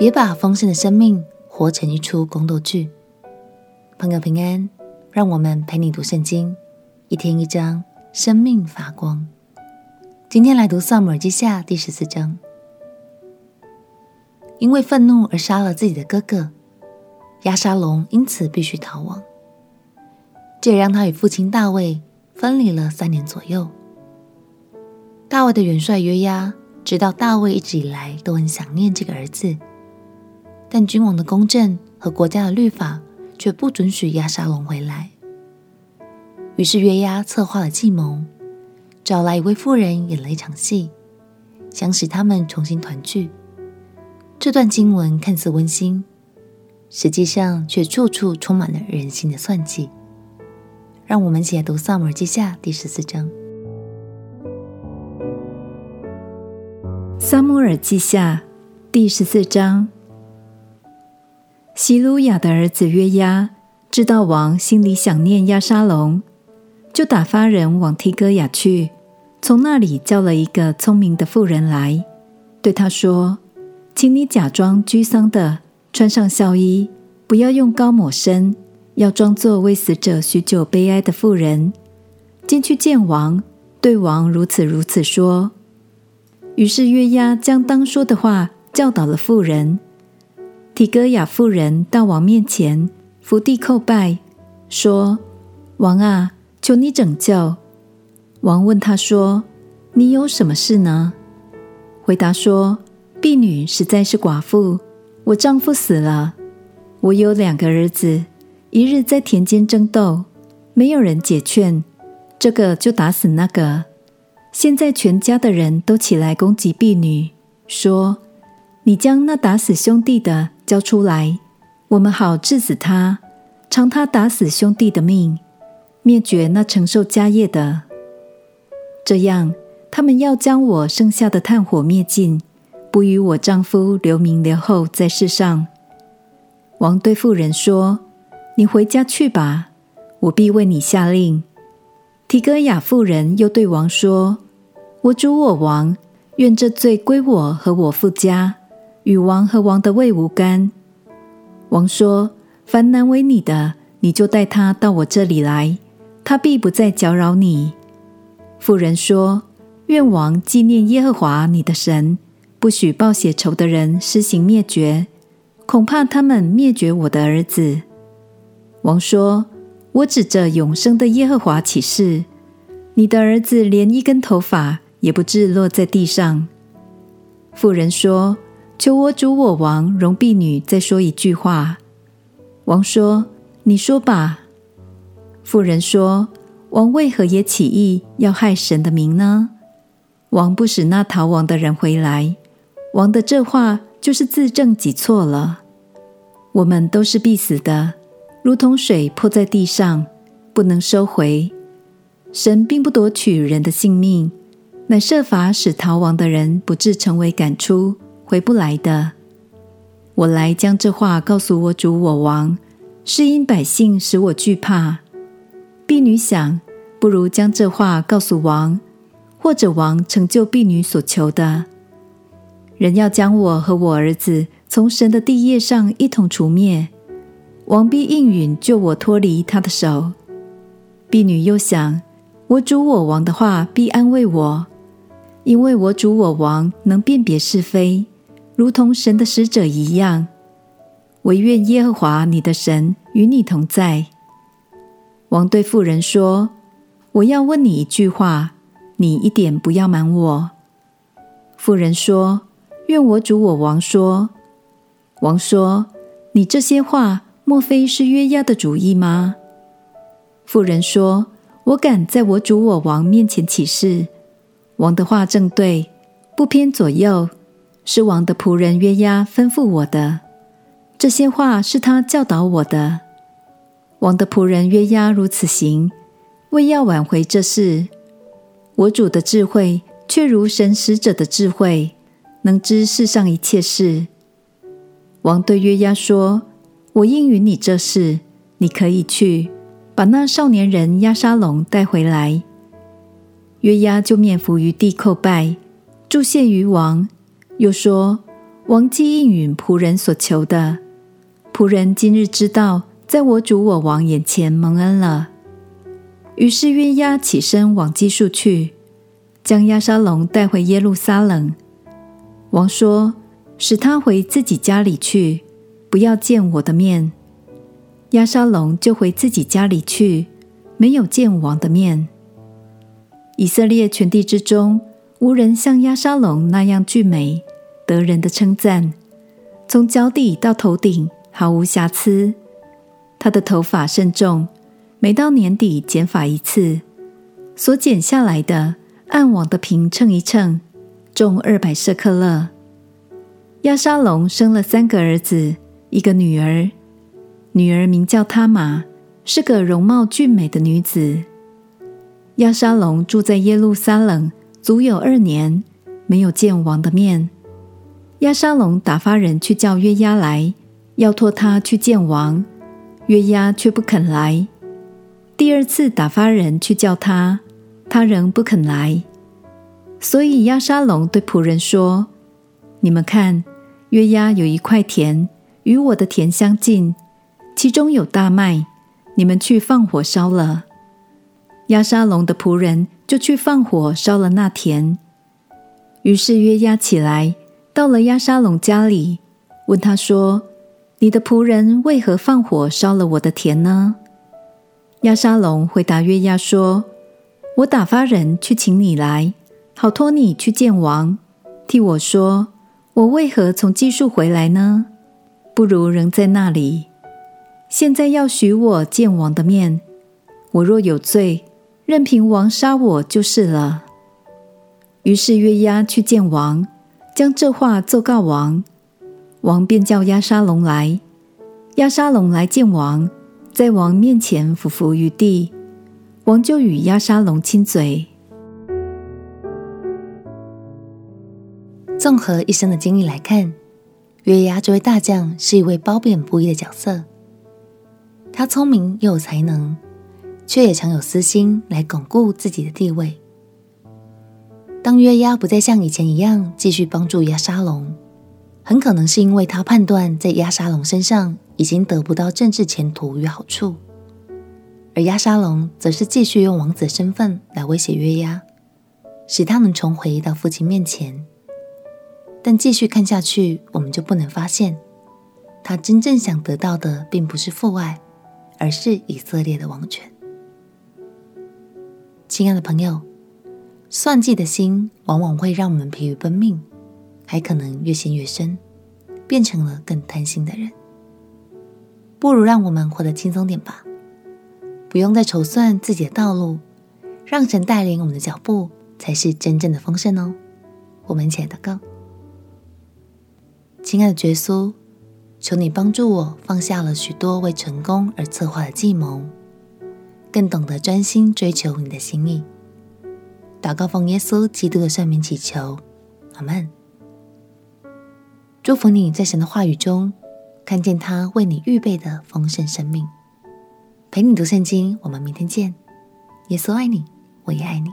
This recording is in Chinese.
别把丰盛的生命活成一出宫斗剧。朋友平安，让我们陪你读圣经，一天一章，生命发光。今天来读《撒母耳记下》第十四章。因为愤怒而杀了自己的哥哥，押沙龙因此必须逃亡。这也让他与父亲大卫分离了三年左右。大卫的元帅约押知道大卫一直以来都很想念这个儿子。但君王的公正和国家的律法却不准许亚沙龙回来。于是约押策划了计谋，找来一位妇人演了一场戏，想使他们重新团聚。这段经文看似温馨，实际上却处处充满了人心的算计。让我们一起来读《撒母耳记下》第十四章。《撒母耳记下》第十四章。西鲁雅的儿子约押知道王心里想念亚沙龙，就打发人往提哥雅去，从那里叫了一个聪明的妇人来，对他说：“请你假装居丧的，穿上孝衣，不要用膏抹身，要装作为死者许久悲哀的妇人，进去见王，对王如此如此说。”于是约押将当说的话教导了妇人。提哥亚妇人到王面前伏地叩拜，说：“王啊，求你拯救。”王问他说：“你有什么事呢？”回答说：“婢女实在是寡妇，我丈夫死了，我有两个儿子，一日在田间争斗，没有人解劝，这个就打死那个。现在全家的人都起来攻击婢女，说。”你将那打死兄弟的交出来，我们好治死他，偿他打死兄弟的命，灭绝那承受家业的。这样，他们要将我剩下的炭火灭尽，不与我丈夫留名留后在世上。王对妇人说：“你回家去吧，我必为你下令。”提哥雅妇人又对王说：“我主我王，愿这罪归我和我父家。”与王和王的位无干。王说：“凡难为你的，你就带他到我这里来，他必不再搅扰你。”妇人说：“愿王纪念耶和华你的神，不许报血仇的人施行灭绝，恐怕他们灭绝我的儿子。”王说：“我指着永生的耶和华起誓，你的儿子连一根头发也不至落在地上。”妇人说。求我主我王容婢女再说一句话。王说：“你说吧。”妇人说：“王为何也起意要害神的名呢？王不使那逃亡的人回来，王的这话就是自证己错了。我们都是必死的，如同水泼在地上，不能收回。神并不夺取人的性命，乃设法使逃亡的人不至成为赶出。”回不来的，我来将这话告诉我主我王，是因百姓使我惧怕。婢女想，不如将这话告诉王，或者王成就婢女所求的。人要将我和我儿子从神的地业上一同除灭，王必应允救我脱离他的手。婢女又想，我主我王的话必安慰我，因为我主我王能辨别是非。如同神的使者一样，惟愿耶和华你的神与你同在。王对妇人说：“我要问你一句话，你一点不要瞒我。”妇人说：“愿我主我王说。”王说：“你这些话，莫非是约押的主意吗？”妇人说：“我敢在我主我王面前起誓，王的话正对，不偏左右。”是王的仆人约押吩咐我的，这些话是他教导我的。王的仆人约押如此行，为要挽回这事。我主的智慧却如神使者的智慧，能知世上一切事。王对约押说：“我应允你这事，你可以去把那少年人押沙龙带回来。”约押就面伏于地叩拜，祝谢于王。又说：“王既应允仆人所求的，仆人今日知道在我主我王眼前蒙恩了。”于是约押起身往基述去，将押沙龙带回耶路撒冷。王说：“使他回自己家里去，不要见我的面。”押沙龙就回自己家里去，没有见王的面。以色列全地之中，无人像押沙龙那样俊美，得人的称赞，从脚底到头顶毫无瑕疵。他的头发甚重。每到年底剪发一次，所剪下来的按网的平称一称，重二百舍克勒。亚沙龙生了三个儿子，一个女儿，女儿名叫他玛，是个容貌俊美的女子。亚沙龙住在耶路撒冷足有二年，没有见王的面。押沙龙打发人去叫约押来，要托他去见王，约押却不肯来。第二次打发人去叫他，他仍不肯来。所以押沙龙对仆人说：“你们看，约押有一块田，与我的田相近，其中有大麦，你们去放火烧了。”押沙龙的仆人就去放火烧了那田。于是约押起来，到了押沙龙家里，问他说：“你的仆人为何放火烧了我的田呢？”押沙龙回答约押说：“我打发人去请你来，好托你去见王，替我说，我为何从基述回来呢？不如仍在那里。现在要许我见王的面，我若有罪，任凭王杀我就是了。”于是约押去见王，将这话奏告王，王便叫押沙龙来。押沙龙来见王。在王面前俯伏于地，王就与押沙龙亲嘴。综合一生的经历来看，月牙这位大将是一位褒贬不一的角色。他聪明又有才能，却也常有私心来巩固自己的地位。当约押不再像以前一样继续帮助押沙龙，很可能是因为他判断在押沙龙身上。已经得不到政治前途与好处，而押沙龙则是继续用王子身份来威胁约押，使他能重回到父亲面前。但继续看下去，我们就不能发现，他真正想得到的并不是父爱，而是以色列的王权。亲爱的朋友，算计的心往往会让我们疲于奔命，还可能越陷越深，变成了更贪心的人。不如让我们活得轻松点吧，不用再筹算自己的道路，让神带领我们的脚步，才是真正的丰盛哦。我们一起来祷告，亲爱的耶稣，求你帮助我放下了许多为成功而策划的计谋，更懂得专心追求你的心意。祷告奉耶稣基督的圣名祈求，阿门。祝福你在神的话语中。看见他为你预备的丰盛生命，陪你读圣经。我们明天见。耶稣爱你，我也爱你。